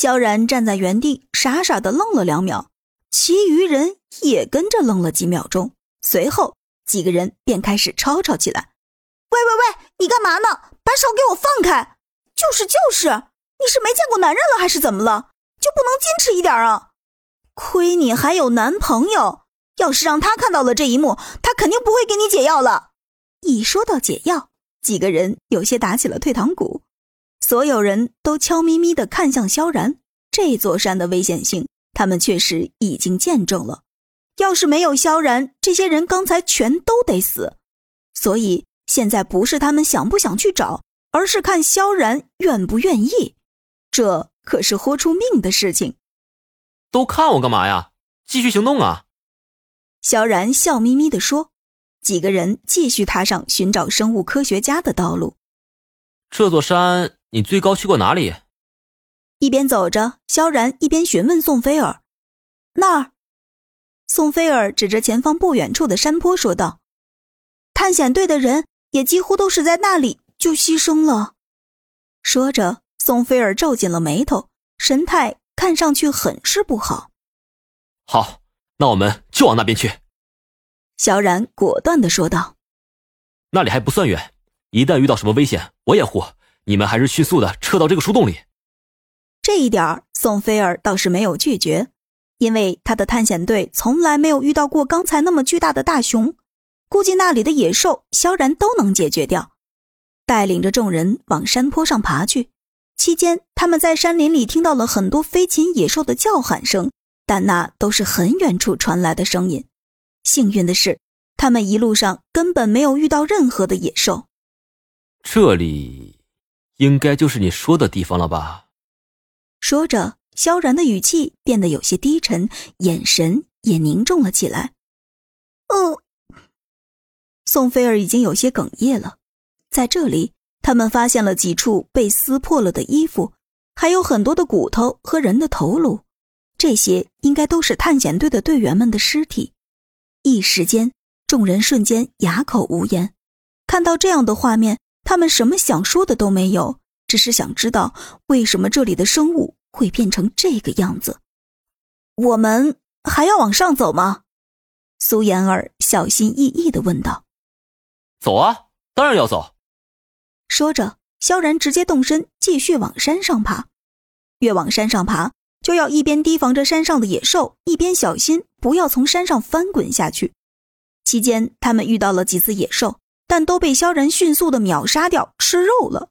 萧然站在原地，傻傻的愣了两秒，其余人也跟着愣了几秒钟。随后，几个人便开始吵吵起来：“喂喂喂，你干嘛呢？把手给我放开！就是就是，你是没见过男人了还是怎么了？就不能矜持一点啊？亏你还有男朋友，要是让他看到了这一幕，他肯定不会给你解药了。”一说到解药，几个人有些打起了退堂鼓。所有人都悄咪咪地看向萧然，这座山的危险性，他们确实已经见证了。要是没有萧然，这些人刚才全都得死。所以现在不是他们想不想去找，而是看萧然愿不愿意。这可是豁出命的事情。都看我干嘛呀？继续行动啊！萧然笑眯眯地说。几个人继续踏上寻找生物科学家的道路。这座山。你最高去过哪里？一边走着，萧然一边询问宋菲儿：“那儿。”宋菲儿指着前方不远处的山坡说道：“探险队的人也几乎都是在那里就牺牲了。”说着，宋菲儿皱紧了眉头，神态看上去很是不好。好，那我们就往那边去。”萧然果断的说道：“那里还不算远，一旦遇到什么危险，我也护。”你们还是迅速的撤到这个树洞里。这一点宋菲尔倒是没有拒绝，因为他的探险队从来没有遇到过刚才那么巨大的大熊，估计那里的野兽萧然都能解决掉。带领着众人往山坡上爬去，期间他们在山林里听到了很多飞禽野兽的叫喊声，但那都是很远处传来的声音。幸运的是，他们一路上根本没有遇到任何的野兽。这里。应该就是你说的地方了吧？说着，萧然的语气变得有些低沉，眼神也凝重了起来。哦，宋菲儿已经有些哽咽了。在这里，他们发现了几处被撕破了的衣服，还有很多的骨头和人的头颅，这些应该都是探险队的队员们的尸体。一时间，众人瞬间哑口无言。看到这样的画面。他们什么想说的都没有，只是想知道为什么这里的生物会变成这个样子。我们还要往上走吗？苏妍儿小心翼翼的问道。走啊，当然要走。说着，萧然直接动身继续往山上爬。越往山上爬，就要一边提防着山上的野兽，一边小心不要从山上翻滚下去。期间，他们遇到了几次野兽。但都被萧然迅速的秒杀掉，吃肉了。